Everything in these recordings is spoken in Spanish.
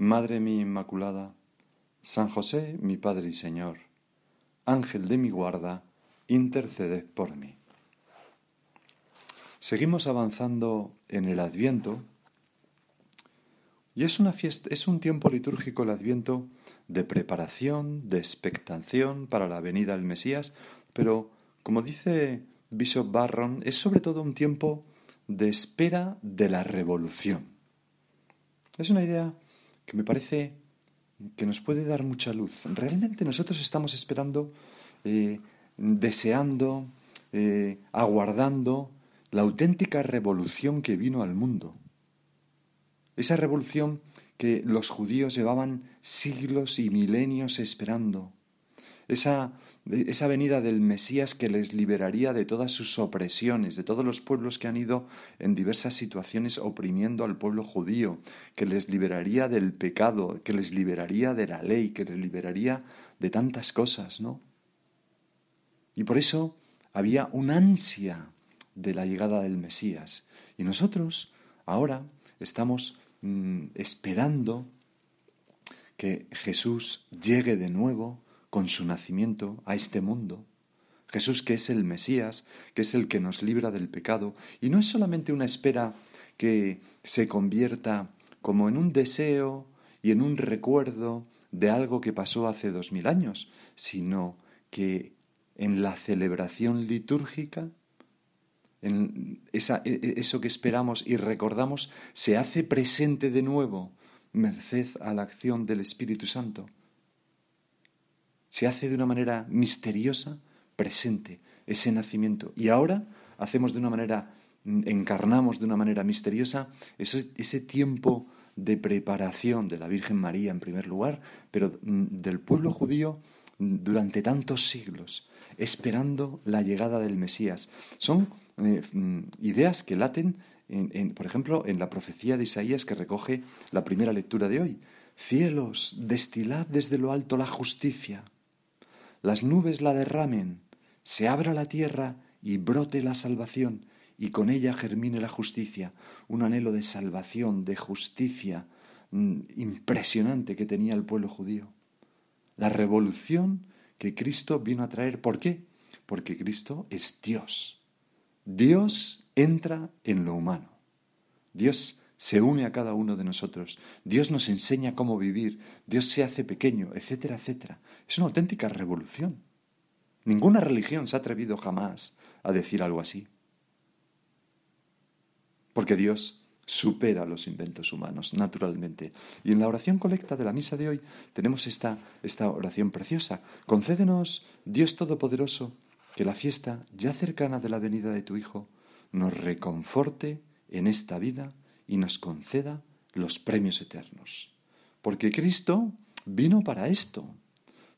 Madre mía Inmaculada, San José, mi Padre y Señor, Ángel de mi guarda, interceded por mí. Seguimos avanzando en el Adviento y es una fiesta, es un tiempo litúrgico el Adviento de preparación, de expectación para la venida del Mesías, pero como dice Bishop Barron, es sobre todo un tiempo de espera de la revolución. Es una idea que me parece que nos puede dar mucha luz. Realmente nosotros estamos esperando, eh, deseando, eh, aguardando la auténtica revolución que vino al mundo. Esa revolución que los judíos llevaban siglos y milenios esperando. Esa esa venida del Mesías que les liberaría de todas sus opresiones, de todos los pueblos que han ido en diversas situaciones oprimiendo al pueblo judío, que les liberaría del pecado, que les liberaría de la ley, que les liberaría de tantas cosas, ¿no? Y por eso había una ansia de la llegada del Mesías. Y nosotros ahora estamos mm, esperando que Jesús llegue de nuevo, con su nacimiento a este mundo. Jesús que es el Mesías, que es el que nos libra del pecado, y no es solamente una espera que se convierta como en un deseo y en un recuerdo de algo que pasó hace dos mil años, sino que en la celebración litúrgica, en e, e, eso que esperamos y recordamos, se hace presente de nuevo, merced a la acción del Espíritu Santo se hace de una manera misteriosa, presente, ese nacimiento. Y ahora hacemos de una manera, mm, encarnamos de una manera misteriosa ese, ese tiempo de preparación de la Virgen María en primer lugar, pero mm, del pueblo judío mm, durante tantos siglos, esperando la llegada del Mesías. Son eh, ideas que laten, por ejemplo, en la profecía de Isaías que recoge la primera lectura de hoy. Cielos, destilad desde lo alto la justicia las nubes la derramen, se abra la tierra y brote la salvación, y con ella germine la justicia, un anhelo de salvación, de justicia mm, impresionante que tenía el pueblo judío. La revolución que Cristo vino a traer. ¿Por qué? Porque Cristo es Dios. Dios entra en lo humano. Dios se une a cada uno de nosotros. Dios nos enseña cómo vivir. Dios se hace pequeño, etcétera, etcétera. Es una auténtica revolución. Ninguna religión se ha atrevido jamás a decir algo así. Porque Dios supera los inventos humanos, naturalmente. Y en la oración colecta de la misa de hoy tenemos esta, esta oración preciosa. Concédenos, Dios Todopoderoso, que la fiesta ya cercana de la venida de tu Hijo nos reconforte en esta vida y nos conceda los premios eternos. Porque Cristo vino para esto,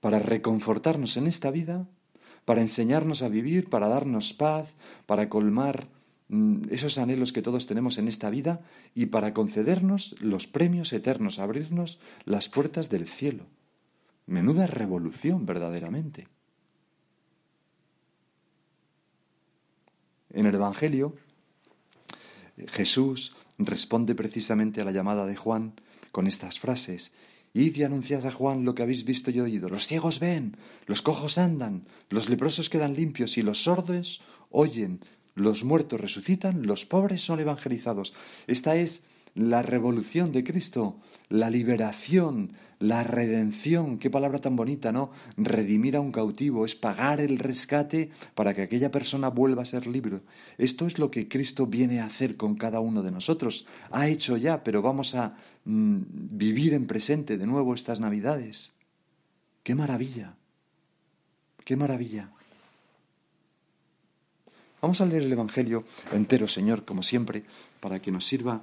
para reconfortarnos en esta vida, para enseñarnos a vivir, para darnos paz, para colmar mm, esos anhelos que todos tenemos en esta vida y para concedernos los premios eternos, abrirnos las puertas del cielo. Menuda revolución verdaderamente. En el Evangelio, Jesús responde precisamente a la llamada de Juan con estas frases. Id y anunciad a Juan lo que habéis visto y oído. Los ciegos ven, los cojos andan, los leprosos quedan limpios y los sordos oyen, los muertos resucitan, los pobres son evangelizados. Esta es la revolución de Cristo, la liberación, la redención, qué palabra tan bonita, ¿no? Redimir a un cautivo es pagar el rescate para que aquella persona vuelva a ser libre. Esto es lo que Cristo viene a hacer con cada uno de nosotros. Ha hecho ya, pero vamos a mm, vivir en presente de nuevo estas Navidades. ¡Qué maravilla! ¡Qué maravilla! Vamos a leer el Evangelio entero, Señor, como siempre, para que nos sirva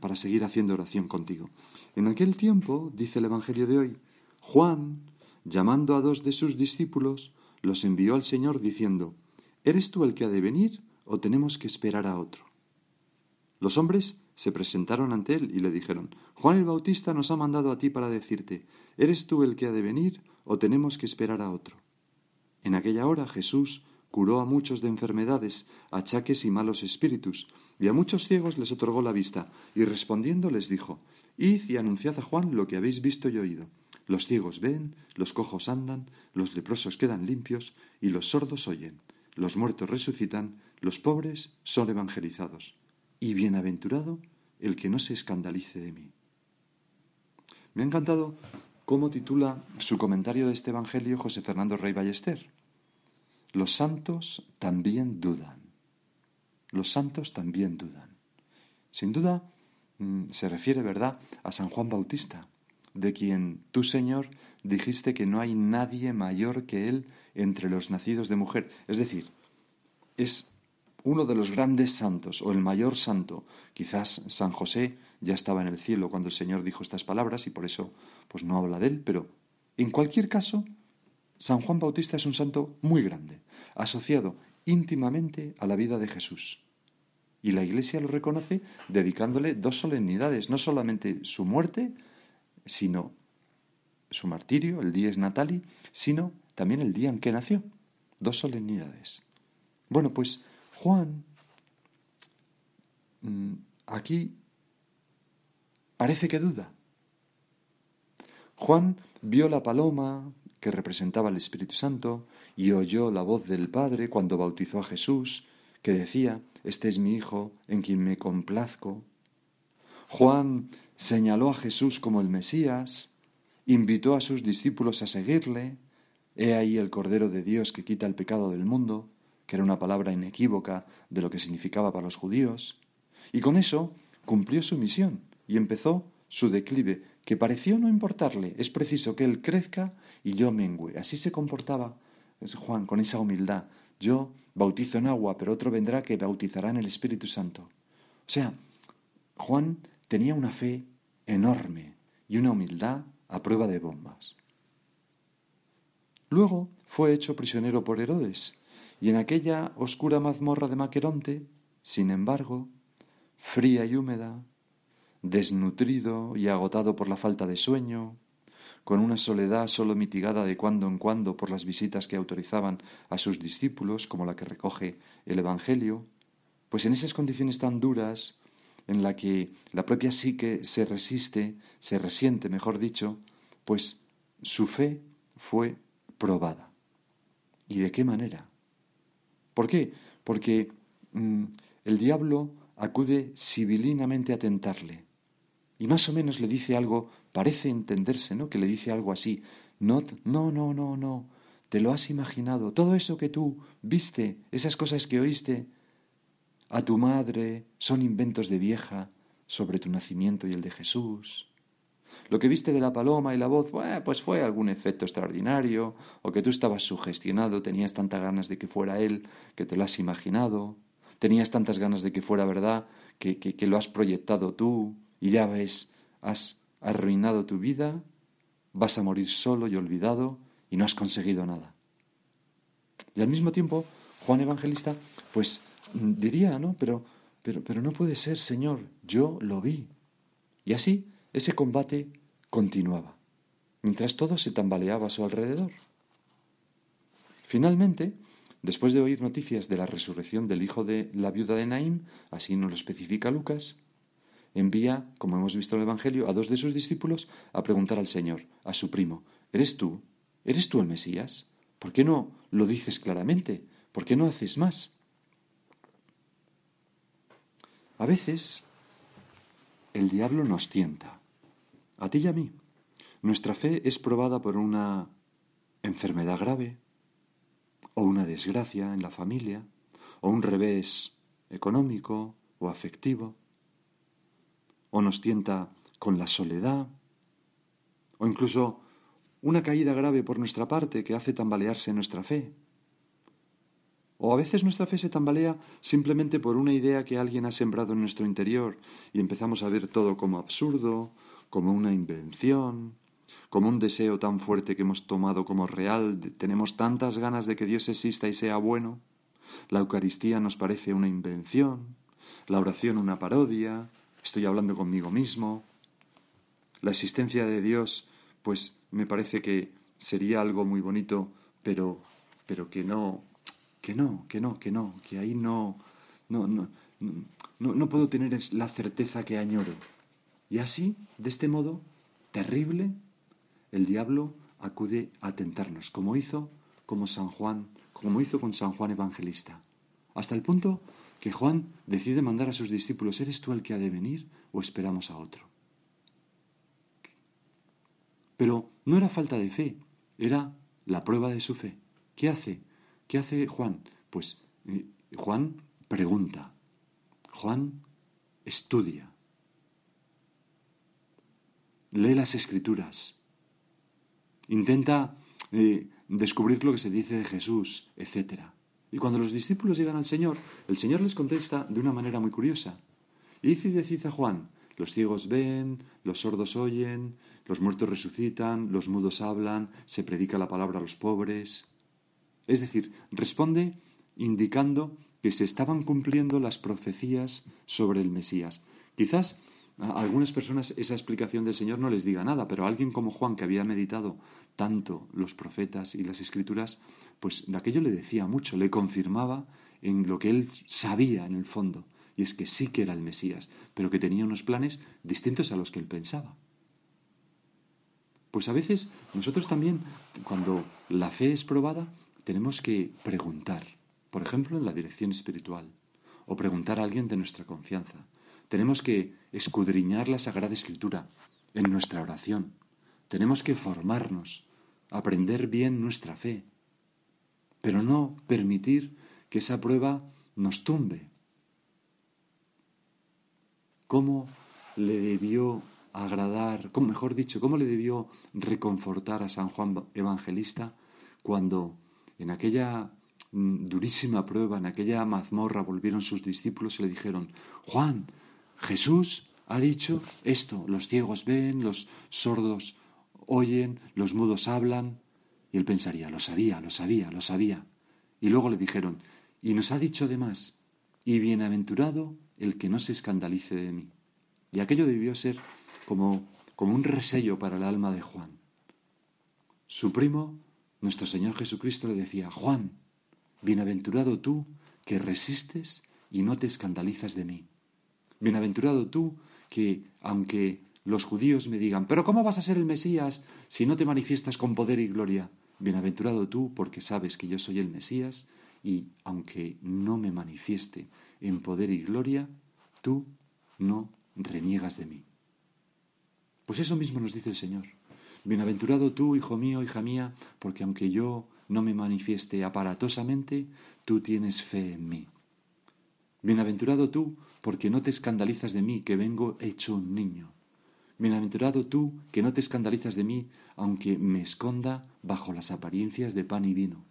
para seguir haciendo oración contigo. En aquel tiempo, dice el Evangelio de hoy, Juan, llamando a dos de sus discípulos, los envió al Señor diciendo, ¿Eres tú el que ha de venir o tenemos que esperar a otro? Los hombres se presentaron ante él y le dijeron, Juan el Bautista nos ha mandado a ti para decirte, ¿eres tú el que ha de venir o tenemos que esperar a otro? En aquella hora Jesús curó a muchos de enfermedades, achaques y malos espíritus, y a muchos ciegos les otorgó la vista, y respondiendo les dijo, Id y anunciad a Juan lo que habéis visto y oído. Los ciegos ven, los cojos andan, los leprosos quedan limpios, y los sordos oyen, los muertos resucitan, los pobres son evangelizados y bienaventurado el que no se escandalice de mí. Me ha encantado cómo titula su comentario de este Evangelio José Fernando Rey Ballester. Los santos también dudan. Los santos también dudan. Sin duda mm, se refiere, ¿verdad?, a San Juan Bautista, de quien tú, Señor, dijiste que no hay nadie mayor que él entre los nacidos de mujer. Es decir, es uno de los grandes santos o el mayor santo, quizás San José ya estaba en el cielo cuando el Señor dijo estas palabras y por eso pues no habla de él, pero en cualquier caso San Juan Bautista es un santo muy grande, asociado íntimamente a la vida de Jesús. Y la Iglesia lo reconoce dedicándole dos solemnidades, no solamente su muerte, sino su martirio, el dies natali, sino también el día en que nació. Dos solemnidades. Bueno, pues Juan, mm, aquí parece que duda. Juan vio la paloma que representaba al Espíritu Santo y oyó la voz del Padre cuando bautizó a Jesús, que decía, Este es mi Hijo, en quien me complazco. Juan señaló a Jesús como el Mesías, invitó a sus discípulos a seguirle, He ahí el Cordero de Dios que quita el pecado del mundo que era una palabra inequívoca de lo que significaba para los judíos, y con eso cumplió su misión y empezó su declive, que pareció no importarle. Es preciso que él crezca y yo mengüe. Así se comportaba Juan con esa humildad. Yo bautizo en agua, pero otro vendrá que bautizará en el Espíritu Santo. O sea, Juan tenía una fe enorme y una humildad a prueba de bombas. Luego fue hecho prisionero por Herodes y en aquella oscura mazmorra de Maqueronte, sin embargo, fría y húmeda, desnutrido y agotado por la falta de sueño, con una soledad sólo mitigada de cuando en cuando por las visitas que autorizaban a sus discípulos, como la que recoge el Evangelio, pues en esas condiciones tan duras, en la que la propia psique se resiste, se resiente, mejor dicho, pues su fe fue probada. ¿Y de qué manera? ¿Por qué? Porque mm, el diablo acude sibilinamente a tentarle. Y más o menos le dice algo, parece entenderse, ¿no? Que le dice algo así. No, no, no, no, no. Te lo has imaginado. Todo eso que tú viste, esas cosas que oíste a tu madre, son inventos de vieja sobre tu nacimiento y el de Jesús. Lo que viste de la paloma y la voz, pues fue algún efecto extraordinario, o que tú estabas sugestionado, tenías tantas ganas de que fuera él, que te lo has imaginado, tenías tantas ganas de que fuera verdad, que, que, lo has proyectado tú, y ya ves, has arruinado tu vida, vas a morir solo y olvidado, y no has conseguido nada. Y al mismo tiempo, Juan Evangelista, pues diría, ¿no? Pero, pero, pero no puede ser, Señor, yo lo vi. Y así ese combate continuaba, mientras todo se tambaleaba a su alrededor. Finalmente, después de oír noticias de la resurrección del hijo de la viuda de Naim, así nos lo especifica Lucas, envía, como hemos visto en el Evangelio, a dos de sus discípulos a preguntar al Señor, a su primo, ¿eres tú? ¿Eres tú el Mesías? ¿Por qué no lo dices claramente? ¿Por qué no haces más? A veces el diablo nos tienta a ti y a mí. Nuestra fe es probada por una enfermedad grave, o una desgracia en la familia, o un revés económico o afectivo, o nos tienta con la soledad, o incluso una caída grave por nuestra parte que hace tambalearse nuestra fe. O a veces nuestra fe se tambalea simplemente por una idea que alguien ha sembrado en nuestro interior y empezamos a ver todo como absurdo, como una invención, como un deseo tan fuerte que hemos tomado como real, tenemos tantas ganas de que Dios exista y sea bueno. La Eucaristía nos parece una invención, la oración una parodia, estoy hablando conmigo mismo. La existencia de Dios, pues me parece que sería algo muy bonito, pero pero que no que no, que no, que no, que ahí no, no, no, no, no puedo tener la certeza que añoro. Y así, de este modo, terrible, el diablo acude a tentarnos, como hizo como San Juan, como hizo con San Juan Evangelista, hasta el punto que Juan decide mandar a sus discípulos, ¿eres tú el que ha de venir o esperamos a otro? Pero no era falta de fe, era la prueba de su fe. ¿Qué hace? ¿Qué hace Juan? Pues eh, Juan pregunta, Juan estudia, lee las escrituras, intenta eh, descubrir lo que se dice de Jesús, etc. Y cuando los discípulos llegan al Señor, el Señor les contesta de una manera muy curiosa. Dice y decid a Juan, los ciegos ven, los sordos oyen, los muertos resucitan, los mudos hablan, se predica la palabra a los pobres. Es decir, responde indicando que se estaban cumpliendo las profecías sobre el Mesías. Quizás a algunas personas esa explicación del Señor no les diga nada, pero a alguien como Juan, que había meditado tanto los profetas y las escrituras, pues de aquello le decía mucho, le confirmaba en lo que él sabía en el fondo, y es que sí que era el Mesías, pero que tenía unos planes distintos a los que él pensaba. Pues a veces nosotros también, cuando la fe es probada, tenemos que preguntar, por ejemplo, en la dirección espiritual, o preguntar a alguien de nuestra confianza. Tenemos que escudriñar la Sagrada Escritura en nuestra oración. Tenemos que formarnos, aprender bien nuestra fe, pero no permitir que esa prueba nos tumbe. ¿Cómo le debió agradar, mejor dicho, cómo le debió reconfortar a San Juan Evangelista cuando en aquella durísima prueba, en aquella mazmorra, volvieron sus discípulos y le dijeron, Juan, Jesús ha dicho esto, los ciegos ven, los sordos oyen, los mudos hablan. Y él pensaría, lo sabía, lo sabía, lo sabía. Y luego le dijeron, y nos ha dicho además, y bienaventurado el que no se escandalice de mí. Y aquello debió ser como, como un resello para el alma de Juan. Su primo nuestro Señor Jesucristo le decía, Juan, bienaventurado tú que resistes y no te escandalizas de mí. Bienaventurado tú que, aunque los judíos me digan, pero ¿cómo vas a ser el Mesías si no te manifiestas con poder y gloria? Bienaventurado tú porque sabes que yo soy el Mesías y aunque no me manifieste en poder y gloria, tú no reniegas de mí. Pues eso mismo nos dice el Señor. Bienaventurado tú, hijo mío, hija mía, porque aunque yo no me manifieste aparatosamente, tú tienes fe en mí. Bienaventurado tú, porque no te escandalizas de mí, que vengo hecho un niño. Bienaventurado tú, que no te escandalizas de mí, aunque me esconda bajo las apariencias de pan y vino.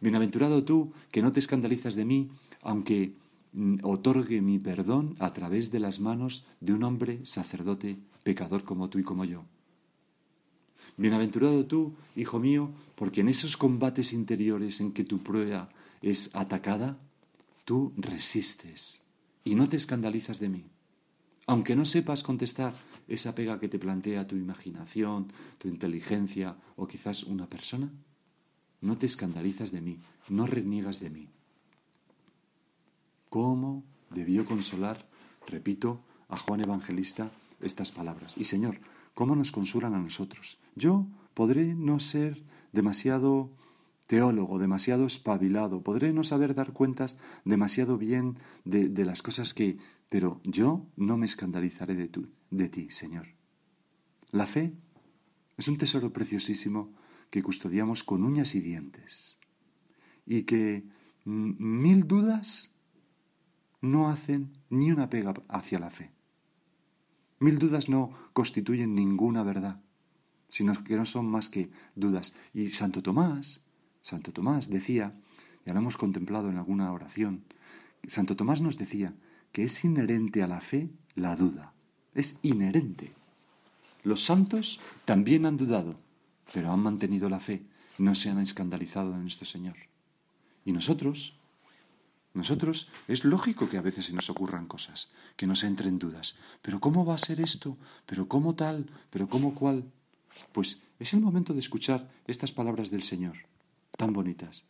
Bienaventurado tú, que no te escandalizas de mí, aunque mm, otorgue mi perdón a través de las manos de un hombre sacerdote pecador como tú y como yo. Bienaventurado tú, hijo mío, porque en esos combates interiores en que tu prueba es atacada, tú resistes y no te escandalizas de mí. Aunque no sepas contestar esa pega que te plantea tu imaginación, tu inteligencia o quizás una persona, no te escandalizas de mí, no reniegas de mí. ¿Cómo debió consolar, repito, a Juan Evangelista estas palabras? Y Señor, ¿Cómo nos consulan a nosotros? Yo podré no ser demasiado teólogo, demasiado espabilado, podré no saber dar cuentas demasiado bien de, las cosas que... Pero yo no me escandalizaré de, de ti, Señor. La fe es un tesoro preciosísimo que custodiamos con uñas y dientes y que mil dudas no hacen ni una pega hacia la fe. Mil dudas no constituyen ninguna verdad, sino que no son más que dudas. Y Santo Tomás, Santo Tomás decía ya lo hemos contemplado en alguna oración, Santo Tomás nos decía que es inherente a la fe la duda, es inherente. Los santos también han dudado, pero han mantenido la fe, no se han escandalizado de nuestro Señor. Y nosotros, nosotros es lógico que a veces se nos ocurran cosas, que nos entren dudas. Pero ¿cómo va a ser esto? ¿Pero cómo tal? ¿Pero cómo cuál? Pues es el momento de escuchar estas palabras del Señor, tan bonitas.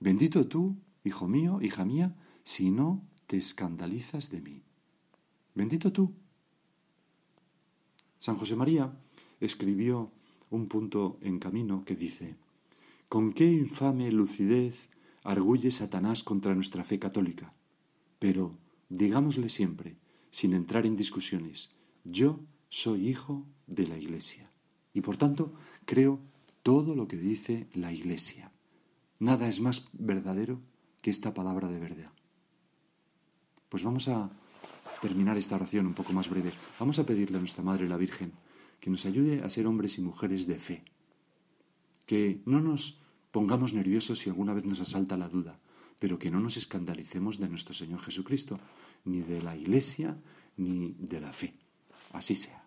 Bendito tú, hijo mío, hija mía, si no te escandalizas de mí. Bendito tú. San José María escribió un punto en camino que dice, ¿con qué infame lucidez arguye Satanás contra nuestra fe católica? Pero, digámosle siempre, sin entrar en discusiones, yo soy hijo de la Iglesia y por tanto creo todo lo que dice la Iglesia. Nada es más verdadero que esta palabra de verdad. Pues vamos a terminar esta oración un poco más breve. Vamos a pedirle a nuestra Madre la Virgen que nos ayude a ser hombres y mujeres de fe. Que no nos pongamos nerviosos si alguna vez nos asalta la duda, pero que no nos escandalicemos de nuestro Señor Jesucristo, ni de la Iglesia, ni de la fe. Así sea.